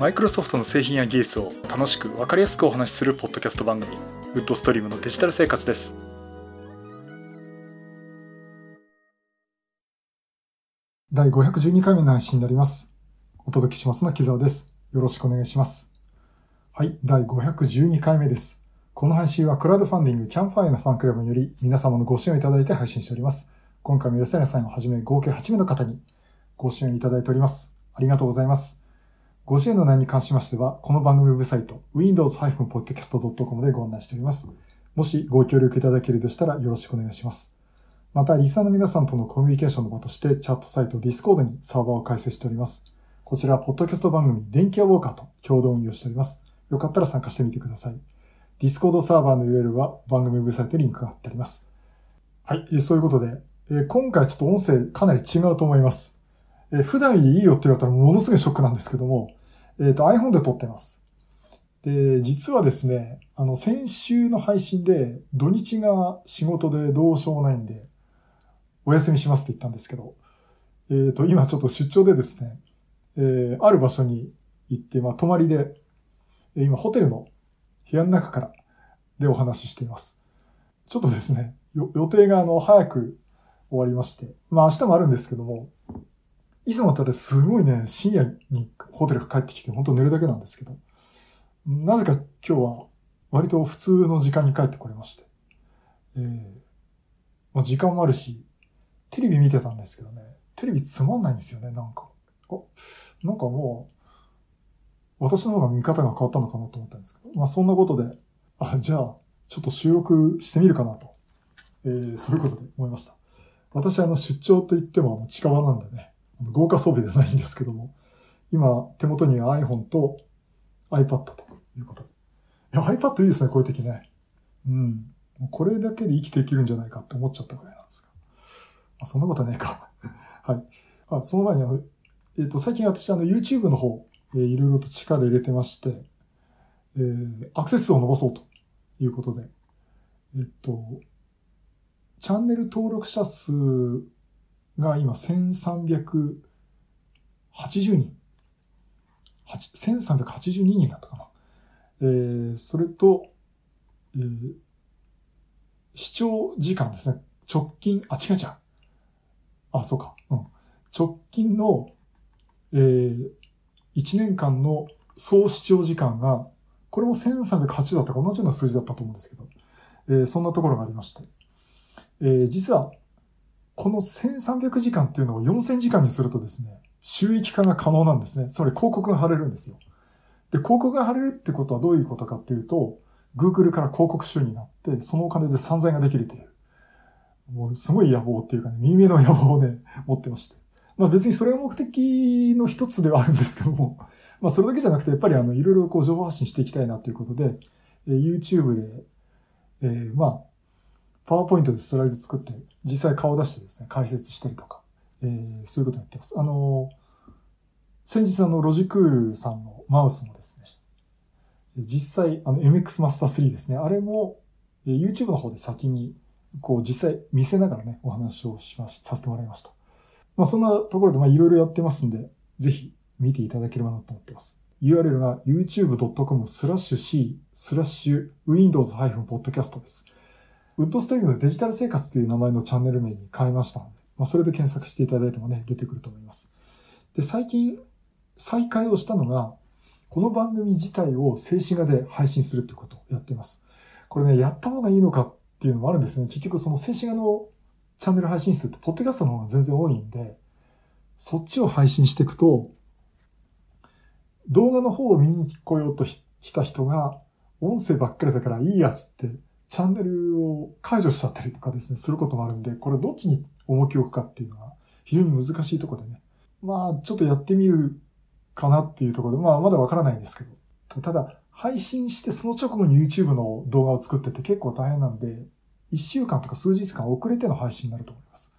マイクロソフトの製品や技術を楽しく分かりやすくお話しするポッドキャスト番組ウッドストリームのデジタル生活です。第512回目の配信になります。お届けしますの木澤です。よろしくお願いします。はい第512回目です。この配信はクラウドファンディングキャンファイアのファンクラブにより皆様のご支援をいただいて配信しております。今回も吉谷さんをはじめ合計8名の方にご支援いただいております。ありがとうございます。ご支援の内容に関しましては、この番組ウェブサイト、windows-podcast.com でご案内しております。もしご協力いただけるとしたらよろしくお願いします。また、リスナーの皆さんとのコミュニケーションの場として、チャットサイト Discord にサーバーを開設しております。こちら、ポッドキャスト番組、電気屋ウォーカーと共同運用しております。よかったら参加してみてください。Discord サーバーの URL は番組ウェブサイトにリンクが貼ってあります。はい、そういうことで、今回ちょっと音声かなり違うと思います。え普段よりいいよって言われたらものすごいショックなんですけども、えっ、ー、と iPhone で撮ってます。で、実はですね、あの、先週の配信で土日が仕事でどうしようもないんで、お休みしますって言ったんですけど、えっ、ー、と、今ちょっと出張でですね、えー、ある場所に行って、まあ、泊まりで、今ホテルの部屋の中からでお話ししています。ちょっとですね、予定があの、早く終わりまして、まあ明日もあるんですけども、いつもだったらすごいね、深夜にホテルが帰ってきて、本当寝るだけなんですけど、なぜか今日は割と普通の時間に帰ってこれまして、えー、まあ、時間もあるし、テレビ見てたんですけどね、テレビつまんないんですよね、なんか。あ、なんかもう、私の方が見方が変わったのかなと思ったんですけど、まあそんなことで、あ、じゃあ、ちょっと収録してみるかなと、えー、そういうことで思いました。私あの出張といっても近場なんでね、豪華装備ではないんですけども、今手元には iPhone と iPad ということ。いや、iPad いいですね、こういう時ね。うん。これだけで生きていけるんじゃないかって思っちゃったぐらいなんですが。まあ、そんなことはねえか。はい。あその前にあの、えっ、ー、と、最近私あの YouTube の方、えー、いろいろと力入れてまして、えー、アクセス数を伸ばそうということで、えっ、と、チャンネル登録者数が今1380人。1382人だったかな。えー、それと、えー、視聴時間ですね。直近、あ、違う違う。あ、そうか。うん。直近の、えー、1年間の総視聴時間が、これも1308だったか同じような数字だったと思うんですけど、えー、そんなところがありまして、えー、実はこの1300時間っていうのを4000時間にするとですね、収益化が可能なんですね。つまり広告が貼れるんですよ。で、広告が貼れるってことはどういうことかっていうと、Google から広告収入があって、そのお金で散財ができるという。もうすごい野望っていうかね、耳の野望をね、持ってまして。まあ別にそれが目的の一つではあるんですけども、まあそれだけじゃなくて、やっぱりあの、いろいろこう情報発信していきたいなということで、え、YouTube で、えー、まあ、パワーポイントでスライド作って、実際顔出してですね、解説したりとか、えー、そういうことやってます。あの、先日あの、ロジクールさんのマウスもですね、実際、あの、MX マスター3ですね、あれも、YouTube の方で先に、こう、実際見せながらね、お話をしまし、させてもらいました。まあ、そんなところで、まあ、いろいろやってますんで、ぜひ見ていただければなと思ってます。URL が youtube.com スラッシュ C スラッシュ windows-podcast です。ウッドストリームのデジタル生活という名前のチャンネル名に変えましたので、まあ、それで検索していただいてもね、出てくると思います。で、最近、再開をしたのが、この番組自体を静止画で配信するってことをやっています。これね、やった方がいいのかっていうのもあるんですね。結局その静止画のチャンネル配信数って、ポッドキャストの方が全然多いんで、そっちを配信していくと、動画の方を見に来ようと来た人が、音声ばっかりだからいいやつってチャンネルを解除しちゃったりとかですね、することもあるんで、これどっちに重きを置くかっていうのは非常に難しいとこでね。まあ、ちょっとやってみるかなっていうところで、まあ、まだわからないんですけど。ただ、配信してその直後に YouTube の動画を作ってて結構大変なんで、1週間とか数日間遅れての配信になると思います。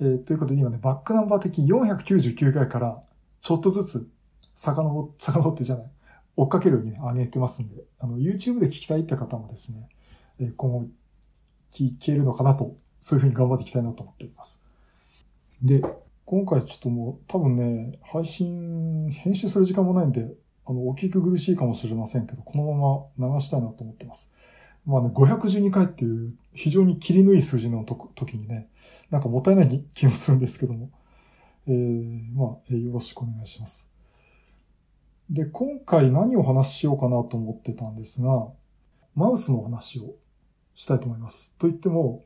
えー、ということで今ね、バックナンバー的499回からちょっとずつ遡、遡ってじゃない、追っかけるように、ね、上げてますんで、あの、YouTube で聞きたいって方もですね、え今後聞けるのかなと、そういうふうに頑張っていきたいなと思っています。で、今回ちょっともう多分ね、配信、編集する時間もないんで、あの、お聞き苦しいかもしれませんけど、このまま流したいなと思ってます。まあね、512回っていう非常に切りのいい数字のと時にね、なんかもったいない気もするんですけども、えー、まあ、え、よろしくお願いします。で、今回何を話しようかなと思ってたんですが、マウスの話をしたいと思います。と言っても、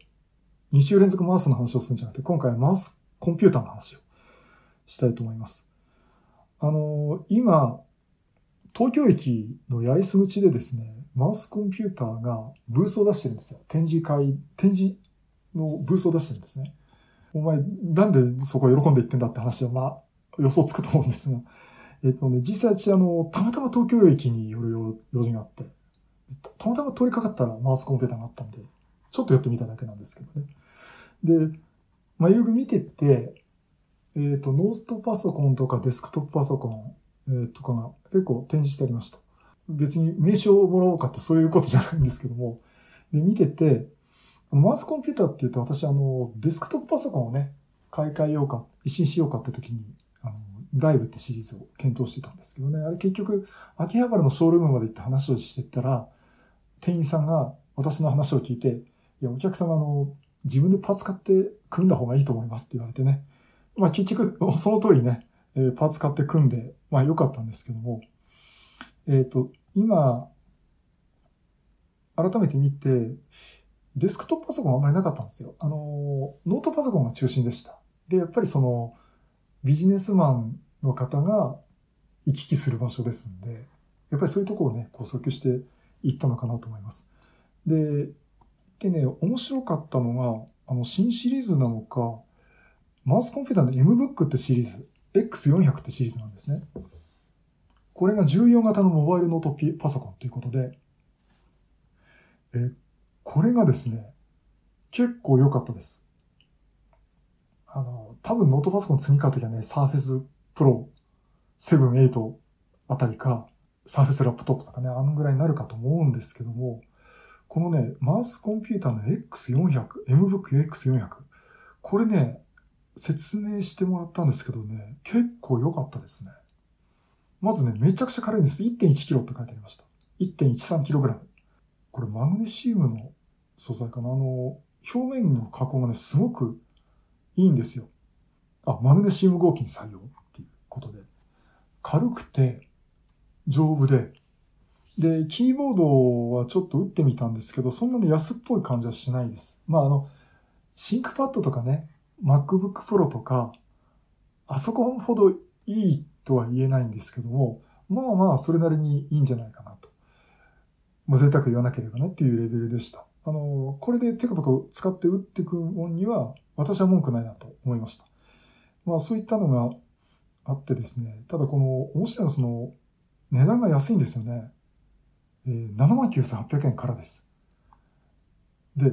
2週連続マウスの話をするんじゃなくて、今回はマウスコンピューターの話をしたいと思います。あの、今、東京駅の八重洲口でですね、マウスコンピューターがブースを出してるんですよ。展示会、展示のブースを出してるんですね。お前、なんでそこ喜んで言ってんだって話は、まあ、予想つくと思うんですが、えっとね、実際私、あの、たまたま東京駅に寄る用事があって、たまたま通りかかったらマウスコンピューターがあったんで、ちょっと寄ってみただけなんですけどね。で、まあ、いろいろ見てて、えっ、ー、と、ノーストパソコンとかデスクトップパソコン、えー、とかが結構展示してありました。別に名称をもらおうかってそういうことじゃないんですけども、で、見てて、マウスコンピューターって言うと私あの、デスクトップパソコンをね、買い替えようか、一新しようかって時に、あの、ダイブってシリーズを検討してたんですけどね、あれ結局、秋葉原のショールームまで行って話をしてたら、店員さんが私の話を聞いて、いや、お客様あの、自分でパーツ買って組んだ方がいいと思いますって言われてね。まあ結局、その通りね、えー、パーツ買って組んで、まあ良かったんですけども、えっ、ー、と、今、改めて見て、デスクトップパソコンあんまりなかったんですよ。あの、ノートパソコンが中心でした。で、やっぱりその、ビジネスマンの方が行き来する場所ですんで、やっぱりそういうとこをね、こう訴求していったのかなと思います。で、でね、面白かったのが、あの、新シリーズなのか、マウスコンピューターの MBOOK ってシリーズ、X400 ってシリーズなんですね。これが14型のモバイルノートパソコンということで、え、これがですね、結構良かったです。あの、多分ノートパソコン次買うときはね、Surface Pro 7、8あたりか、Surface ラップトップとかね、あのぐらいになるかと思うんですけども、このね、マウスコンピューターの X400、MBOOK X400。これね、説明してもらったんですけどね、結構良かったですね。まずね、めちゃくちゃ軽いんです。1.1キロって書いてありました。1.13キログラム。これマグネシウムの素材かなあの、表面の加工がね、すごくいいんですよ。あ、マグネシウム合金採用っていうことで。軽くて、丈夫で、で、キーボードはちょっと打ってみたんですけど、そんなに安っぽい感じはしないです。まあ、あの、シンクパッドとかね、MacBook Pro とか、あそこほどいいとは言えないんですけども、まあまあ、それなりにいいんじゃないかなと。まあ、贅沢言わなければねっていうレベルでした。あの、これでペコペコ使って打っていくもんには、私は文句ないなと思いました。まあ、そういったのがあってですね、ただこの、面白いのはその、値段が安いんですよね。えー、79,800円からです。で、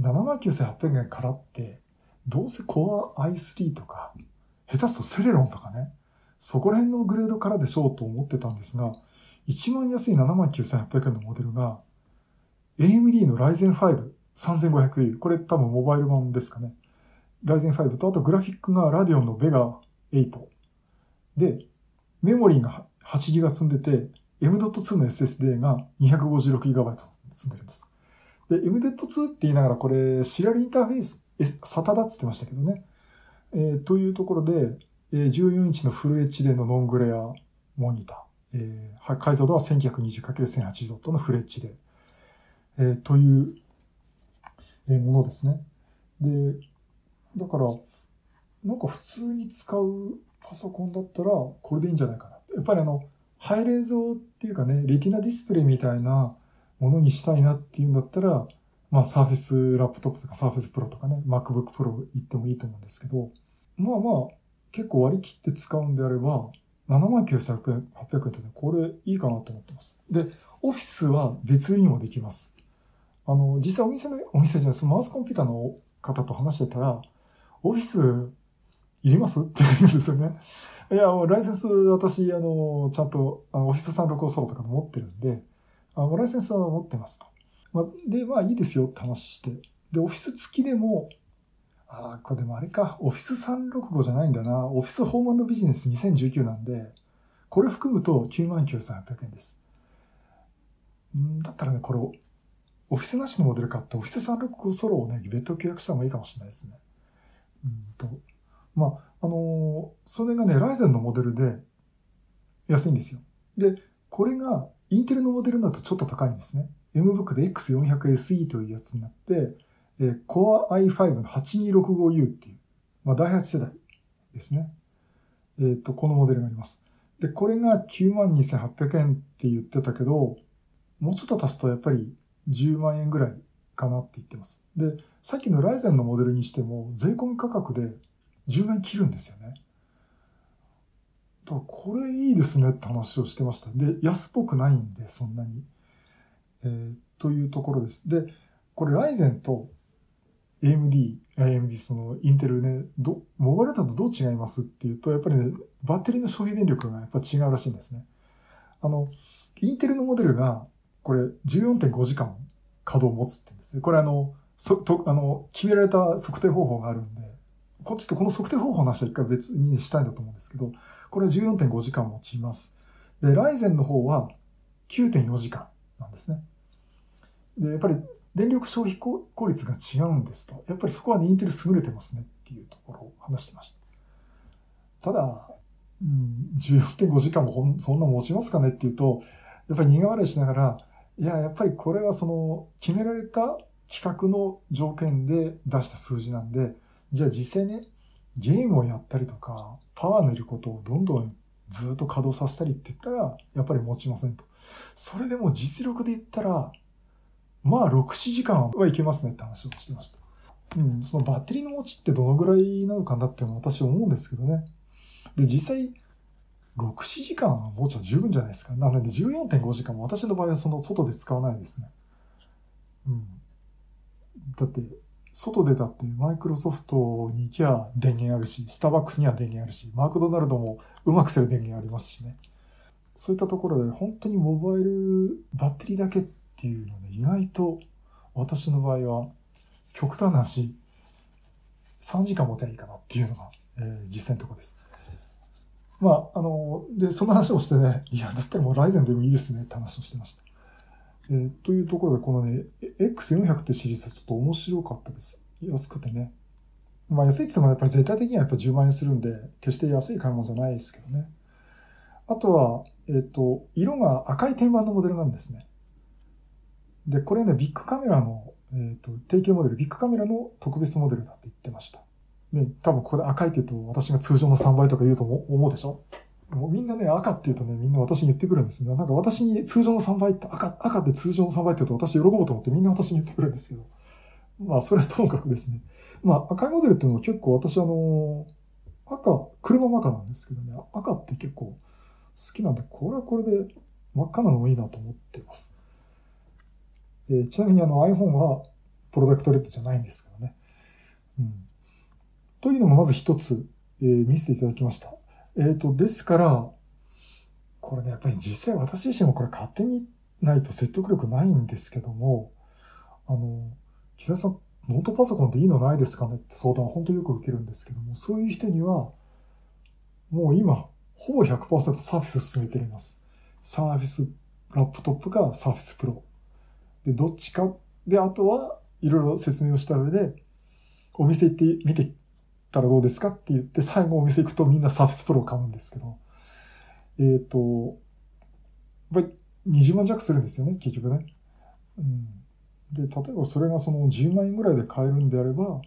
79,800円からって、どうせ Core i3 とか、下手すとセレロンとかね、そこら辺のグレードからでしょうと思ってたんですが、一番安い79,800円のモデルが、AMD の Ryzen 5 3500U、これ多分モバイル版ですかね。Ryzen 5と、あとグラフィックが Radeon の Vega 8。で、メモリーが 8GB 積んでて、M.2 の SSD が 256GB 積んでるんです。で、M.2 って言いながらこれ、シリアルインターフェース、SATA だっつってましたけどね。えー、というところで、えー、14インチのフル HD のノングレアモニター。えー、解像度は 1920×1080 ドットのフル HD。えー、という、えー、ものですね。で、だから、なんか普通に使うパソコンだったら、これでいいんじゃないかな。やっぱりあの、ハイレゾっていうかね、レティナディスプレイみたいなものにしたいなっていうんだったら、まあ、サーフェスラップトップとかサーフェスプロとかね、MacBook Pro 行ってもいいと思うんですけど、まあまあ、結構割り切って使うんであれば、79,800円ってね、これいいかなと思ってます。で、オフィスは別にもできます。あの、実際お店の、お店じゃない、そのマウスコンピューターの方と話してたら、オフィスいります？って言うんですよね。いや、もうライセンス私、あの、ちゃんと、あのオフィス3 6 5ソロとか持ってるんで、あの、ライセンスは持ってますと。まあ、で、まあいいですよって話して。で、オフィス付きでも、ああ、これでもあれか。オフィス365じゃないんだな。オフィスホームビジネス2019なんで、これ含むと99,800円です。んだったらね、これ、オフィスなしのモデル買ってオフィス365ソロをね、別途契約した方がいいかもしれないですね。うんと、まあ、あのー、それがね、ライゼンのモデルで安いんですよ。で、これがインテルのモデルだとちょっと高いんですね。MBOOK で X400SE というやつになって、えー、Core i5 の 8265U っていう、まあ、第8世代ですね。えっ、ー、と、このモデルがあります。で、これが92,800円って言ってたけど、もうちょっと足すとやっぱり10万円ぐらいかなって言ってます。で、さっきのライゼンのモデルにしても税込み価格で10円切るんですよね。だこれいいですねって話をしてました。で、安っぽくないんで、そんなに。えー、というところです。で、これライゼンと AMD、AMD そのインテルね、ど、モバイルだとどう違いますっていうと、やっぱりね、バッテリーの消費電力がやっぱ違うらしいんですね。あの、インテルのモデルが、これ14.5時間稼働を持つって言うんですね。これあの、そ、と、あの、決められた測定方法があるんで、こっちとこの測定方法の話は一回別にしたいんだと思うんですけど、これ14.5時間持ちます。で、ライゼンの方は9.4時間なんですね。で、やっぱり電力消費効率が違うんですと。やっぱりそこはね、インテル優れてますねっていうところを話してました。ただ、うん、14.5時間もんそんな持ちますかねっていうと、やっぱり苦笑いしながら、いや、やっぱりこれはその決められた企画の条件で出した数字なんで、じゃあ実際ね、ゲームをやったりとか、パワーのいることをどんどんずっと稼働させたりって言ったら、やっぱり持ちませんと。それでも実力で言ったら、まあ、6、7時間はいけますねって話をしてました。うん、そのバッテリーの持ちってどのぐらいなのかなって私思うんですけどね。で、実際、6、7時間持ちは十分じゃないですか。なので14.5時間も私の場合はその外で使わないですね。うん。だって、外でだってマイクロソフトに行きゃ電源あるし、スターバックスには電源あるし、マクドナルドもうまくする電源ありますしね。そういったところで本当にモバイルバッテリーだけっていうのね、意外と私の場合は極端な話、3時間持てばいいかなっていうのが、えー、実際のところです。まあ、あの、で、その話をしてね、いや、だったらもうライゼンでもいいですねって話をしてました。えー、というところで、このね、X400 ってシリーズはちょっと面白かったです。安くてね。まあ安いって言ってもやっぱり絶対的にはやっぱ10万円するんで、決して安い買い物じゃないですけどね。あとは、えっ、ー、と、色が赤い天板のモデルなんですね。で、これね、ビッグカメラの、えっ、ー、と、提携モデル、ビッグカメラの特別モデルだって言ってました。ね、多分ここで赤いって言うと私が通常の3倍とか言うと思うでしょもうみんなね、赤って言うとね、みんな私に言ってくるんですね。なんか私に通常の3倍って赤、赤って通常の3倍って言うと私喜ぶと思ってみんな私に言ってくるんですけど。まあ、それはともかくですね。まあ、赤いモデルっていうのは結構私あの、赤、車も赤なんですけどね、赤って結構好きなんで、これはこれで真っ赤なのもいいなと思っています。えー、ちなみにあの iPhone はプロダクトレッドじゃないんですけどね。うん。というのもまず一つ、えー、見せていただきました。えっ、ー、と、ですから、これね、やっぱり実際私自身もこれ買ってみないと説得力ないんですけども、あの、木田さん、ノートパソコンでいいのないですかねって相談を本当によく受けるんですけども、そういう人には、もう今、ほぼ100% Surface 勧めています。 Surface Laptop か Surface Pro。で、どっちか。で、あとは、いろいろ説明をした上で、お店行ってみてたらどうですかって言って、最後お店行くとみんな Surface Pro を買うんですけど、えっ、ー、と、やっぱり20万弱するんですよね、結局ね。うん。で、例えばそれがその10万円ぐらいで買えるんであれば、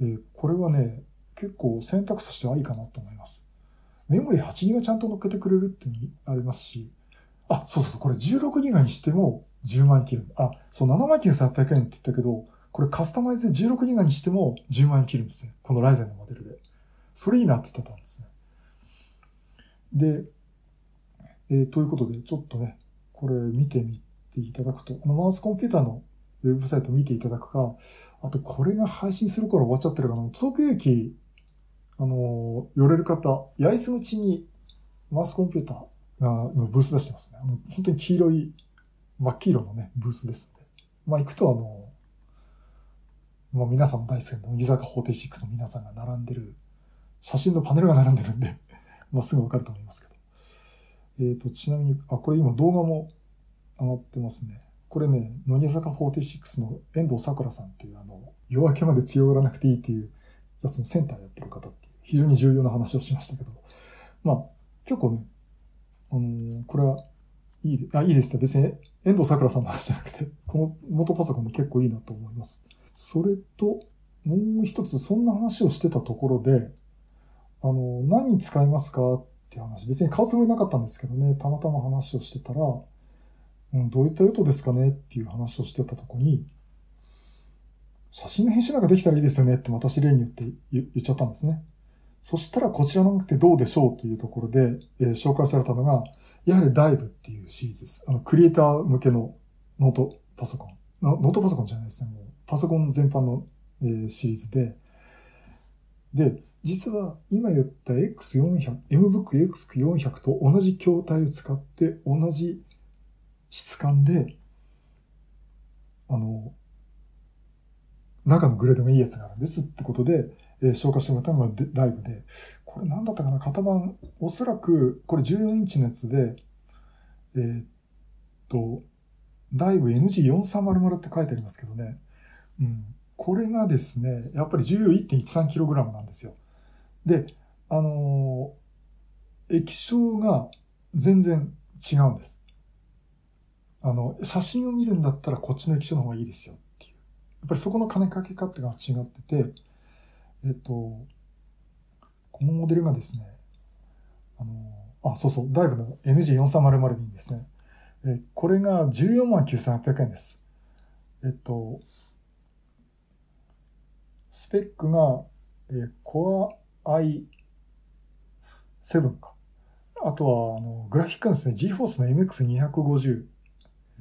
えー、これはね、結構選択としてはいいかなと思います。メモリ8ギガちゃんと乗っけてくれるってありますし、あ、そうそう、これ16ギガにしても10万切る。あ、そう、7万9800円って言ったけど、これカスタマイズで16ギガにしても10万円切るんですね。このライゼンのモデルで。それいいなって言ってたんですね。で、えー、ということで、ちょっとね、これ見てみていただくと、あのマウスコンピューターのウェブサイト見ていただくか、あとこれが配信する頃終わっちゃってるかな、東京駅、あの、寄れる方、八重洲口にマウスコンピューターがブース出してますね。本当に黄色い、真っ黄色のね、ブースですので。まあ行くとあの、もう皆さんも大好きな乃木坂46の皆さんが並んでる、写真のパネルが並んでるんで、まあすぐわかると思いますけど。えっ、と、ちなみに、あ、これ今動画も上がってますね。これね、乃木坂46の遠藤さくらさんっていう、あの、夜明けまで強がらなくていいっていうやつのセンターやってる方っていう、非常に重要な話をしましたけど、まあ、結構ね、あのーこれはいいで、あ、いいですね。別に遠藤さくらさんの話じゃなくて、この元パソコンも結構いいなと思います。それと、もう一つ、そんな話をしてたところで、あの、何使いますかっていう話、別に買うつもりなかったんですけどね、たまたま話をしてたら、うん、どういった用途ですかねっていう話をしてたとこに、写真の編集なんかできたらいいですよねって私例に言って言っちゃったんですね。そしたらこちらのってどうでしょうというところで、えー紹介されたのが、やはりダイブっていうシリーズです。あの、クリエイター向けのノートパソコン。ノートパソコンじゃないですね。もうパソコン全般の、えーシリーズで。で、実は今言った X400、MBOOK X400 と同じ筐体を使って同じ質感で、あの、中のグレードがいいやつがあるんですってことで、えー紹介してもらったのがデダイブで、これ何だったかな？型番、おそらく、これ14インチのやつで、えーっと、ダイブ NG4300 って書いてありますけどね。うん。これがですね、やっぱり重量 1.13kg なんですよ。で、あのー液晶が全然違うんです。あの、写真を見るんだったらこっちの液晶の方がいいですよっていう。やっぱりそこの金かけ方が違ってて、えっと、このモデルがですね、あの、あ、そうそう、ダイブの NG4300 でいいんですね。えこれが14万9800円です。えっと、スペックが、えー Core i7 か。あとは、あの、グラフィックですね、GForce の MX250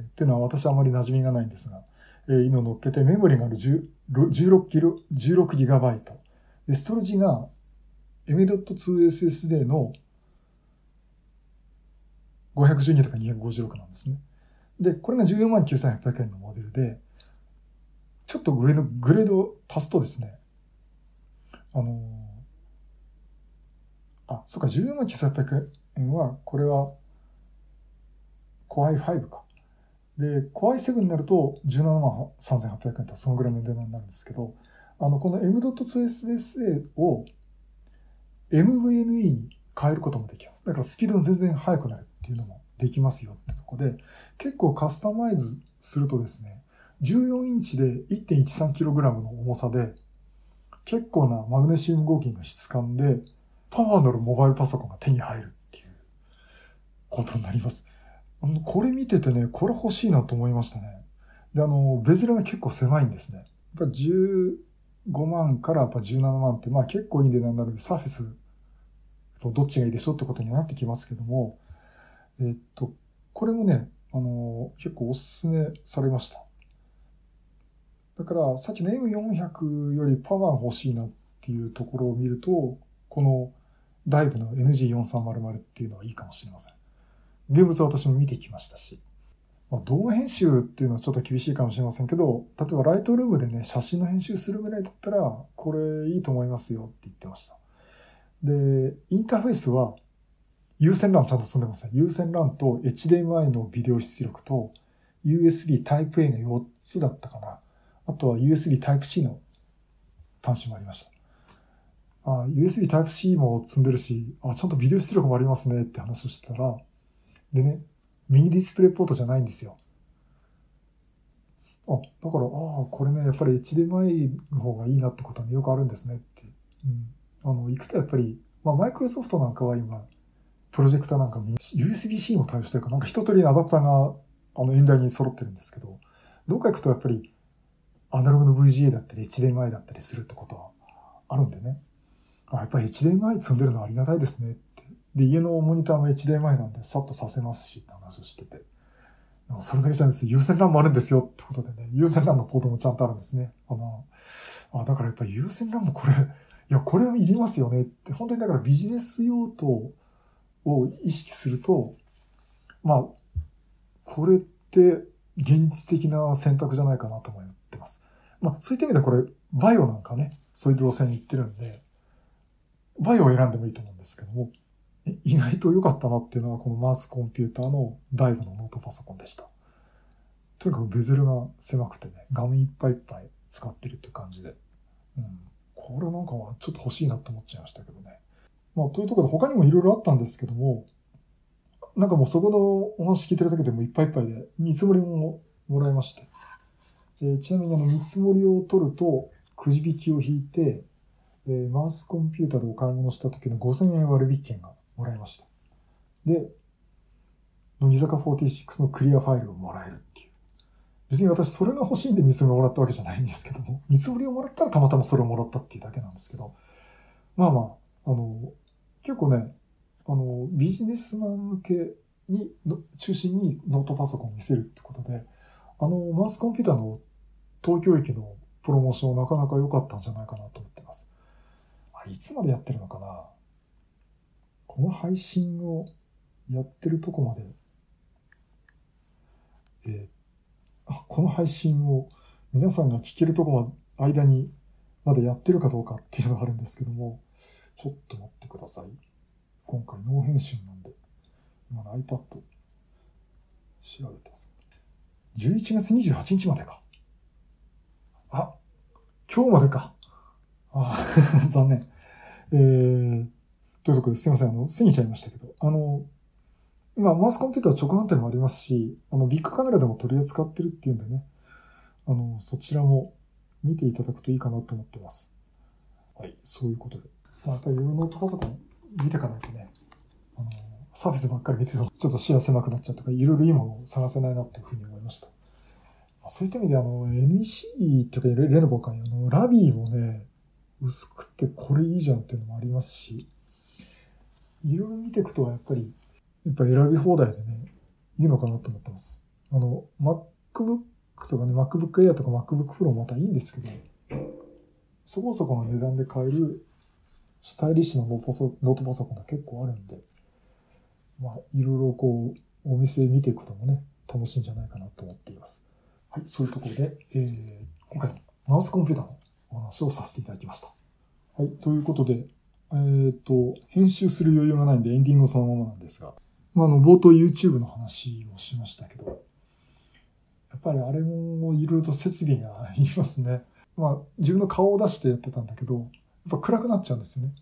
っていうのは私あまり馴染みがないんですが、えー、いうの乗っけてメモリがある10 16キロ、16ギガバイト。で、ストレージが M.2SSD の512とか256なんですね。で、これが14万9800円のモデルで、ちょっと上のグレードを足すとですね、あのーあ、そっか、14万9800円は、これは、Core i5 か。で、Core i7 になると17万3800円とそのぐらいの値段になるんですけど、あの、この M.2SSA を MVNE に変えることもできます。だからスピードが全然速くなるっていうのもできますよってとこで、結構カスタマイズするとですね、14インチで 1.13kg の重さで、結構なマグネシウム合金の質感で、パワーのあるモバイルパソコンが手に入るっていうことになります。これ見ててね、これ欲しいなと思いましたね。で、あの、ベゼルが結構狭いんですね。やっぱ15万からやっぱ17万って、まあ結構いい値段になるんで、サーフェスとどっちがいいでしょうってことになってきますけども、えっと、これもね、あの、結構おすすめされました。だから、さっきの M400 よりパワー欲しいなっていうところを見ると、このダイブの NG4300 っていうのはいいかもしれません。現物は私も見てきましたし。まあ、動画編集っていうのはちょっと厳しいかもしれませんけど、例えばライトルームでね、写真の編集するぐらいだったら、これいいと思いますよって言ってました。で、インターフェースは有線 LAN ちゃんと積んでますね。有線 LAN と HDMI のビデオ出力と USB Type-A が4つだったかな。あとは USB Type-C の端子もありました。あ USB Type-C も積んでるし、あ、ちゃんとビデオ出力もありますねって話をしてたら、でね、ミニディスプレイポートじゃないんですよ。あ、だから、ああ、これね、やっぱり HDMI の方がいいなってことはね、よくあるんですねって。うん。あの、行くとやっぱり、まあ、マイクロソフトなんかは今、プロジェクターなんか USB-C も対応してるから、なんか一通りのアダプターが、あの、演台に揃ってるんですけど、どっか行くとやっぱり、アナログの VGA だったり HDMI だったりするってことはあるんでね。あ、やっぱり HDMI 積んでるのはありがたいですねって。で、家のモニターも HDMI なんで、さっとさせますしって話をしてて。でもそれだけじゃないです。有線 LAN もあるんですよってことでね、有線 LAN のポートもちゃんとあるんですね。あの、あ、だからやっぱり有線 LAN もこれ、いや、これはいりますよねって、本当にだからビジネス用途を意識すると、まあ、これって現実的な選択じゃないかなと思ってます。まあ、そういった意味ではこれ、バイオなんかね、そういう路線に行ってるんで、バイオを選んでもいいと思うんですけども、意外と良かったなっていうのはこのマウスコンピューターのダイブのノートパソコンでした。とにかくベゼルが狭くてね、画面いっぱいいっぱい使ってるって感じで。うん。これなんかはちょっと欲しいなって思っちゃいましたけどね。まあ、というところで他にもいろいろあったんですけども、なんかもうそこのお話聞いてるだけでもいっぱいいっぱいで、見積もりももらいまして。えちなみにあの見積もりを取ると、くじ引きを引いて、え、マウスコンピューターでお買い物した時の5000円割引券がもらいました。で、乃木坂46のクリアファイルをもらえるっていう。別に私それが欲しいんで見積もりもらったわけじゃないんですけども、見積もりをもらったらたまたまそれをもらったっていうだけなんですけど、まあまあ、あの、結構ね、あの、ビジネスマン向けに、の中心にノートパソコンを見せるってことで、あの、マウスコンピューターの東京駅のプロモーションなかなか良かったんじゃないかなと思ってます。あ、いつまでやってるのかな？この配信をやってるとこまで、えー、この配信を皆さんが聞けるとこまで、間にまだやってるかどうかっていうのがあるんですけども、ちょっと待ってください。今回ノー編集なんで、今の iPad 調べてます。11月28日までか。あ、今日までか。あ 残念。えー、ということですいません、あの、過ぎちゃいましたけど、あの、今、マウスコンピューター直販店もありますし、あの、ビッグカメラでも取り扱ってるっていうんでね、あの、そちらも見ていただくといいかなと思ってます。はい、そういうことで。まあ、やっぱりいろいろノートパソコン見ていかないとね、あの、サービスばっかり見てるとちょっと視野狭くなっちゃうとか、いろいろいいものを探せないなっていうふうに思いました。そういった意味であの、NEC とかレノボかあの、ラビーもね、薄くてこれいいじゃんっていうのもありますし、いろいろ見ていくとやっぱり、やっぱ選び放題でね、いいのかなと思ってます。あの、MacBook とかね、MacBook Air とか MacBook Pro もまたいいんですけど、そこそこの値段で買えるスタイリッシュなノートパソコンが結構あるんで、まあ、いろいろこう、お店見ていくこともね、楽しいんじゃないかなと思っています。はい、そういうところで、えー、今回、マウスコンピューターのお話をさせていただきました。はい、ということで、えっ、ー、と、編集する余裕がないんでエンディングそのままなんですが、まあ、あの、冒頭 YouTube の話をしましたけど、やっぱりあれもいろいろと設備がいりますね。まあ、自分の顔を出してやってたんだけど、ぱ暗くなっちゃうんですよね。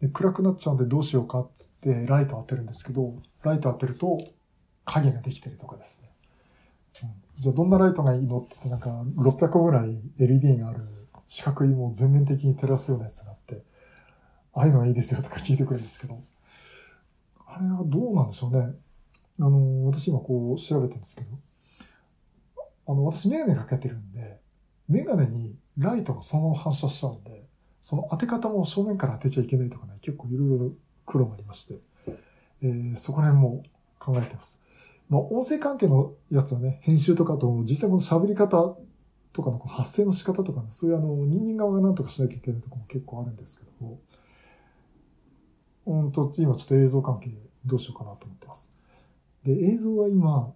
で暗くなっちゃうんでどうしようかっつってライト当てるんですけど、ライト当てると影ができてるとかですね。うん、じゃあどんなライトがいいのって言ってなんか600個ぐらい LED がある四角いもう全面的に照らすようなやつがあって、ああいうのがいいですよとか聞いてくれるんですけど、あれはどうなんでしょうね。あの、私今こう調べてるんですけど、あの、私メガネかけてるんで、メガネにライトがそのまま反射しちゃうんで、その当て方も正面から当てちゃいけないとかね、結構いろいろ苦労がありまして、えー、そこら辺も考えてます。まあ、音声関係のやつはね、編集とかと、実際この喋り方とかの発声の仕方とかね、そういうあの、人間側が何とかしなきゃいけないところも結構あるんですけども、うんと、今ちょっと映像関係どうしようかなと思ってます。で、映像は今、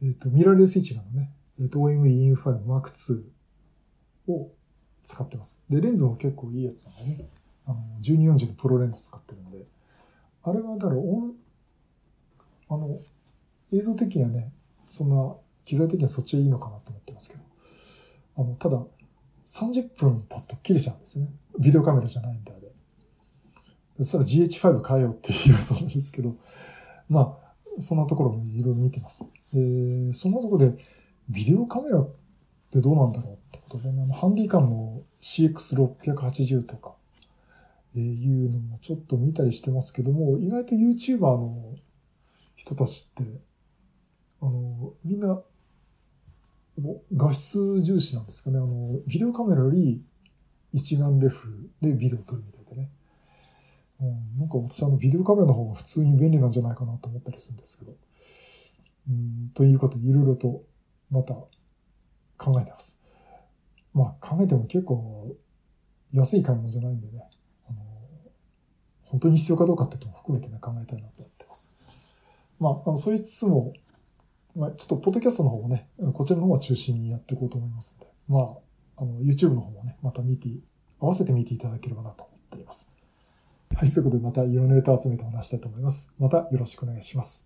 えっ、ー、と、ミラーレス一眼のね、えっ、ー、と、OME E5 Mark II を使ってます。で、レンズも結構いいやつなんでね、あの、1240のプロレンズ使ってるので、あれはだから音、あの、映像的にはね、そんな、機材的にはそっちがいいのかなと思ってますけど、あの、ただ、30分経つと切れちゃうんですね。ビデオカメラじゃないんであれ。そしたら GH5 変えようっていうそうなんですけど、まあ、そんなところもいろいろ見てます。で、そんなところで、ビデオカメラってどうなんだろうことで、ね、あの、ハンディカムの CX680 とか、えいうのもちょっと見たりしてますけども、意外と YouTuber の人たちって、あの、みんな、画質重視なんですかね。あの、ビデオカメラより一眼レフでビデオを撮るみたいでね。うん、なんか私あのビデオカメラの方が普通に便利なんじゃないかなと思ったりするんですけど。うん、ということでいろいろとまた考えてます。まあ考えても結構安い買い物じゃないんでね。あの本当に必要かどうかってとも含めてね考えたいなと思ってます。まあ、あの、そう言いつつも、まあ、ちょっと、ポッドキャストの方もね、こちらの方は中心にやっていこうと思いますんで、まあ、あの、YouTube の方もね、また見て、合わせて見ていただければなと思っております。はい、そういうことでまたいろんなネタを集めてお話したいと思います。またよろしくお願いします。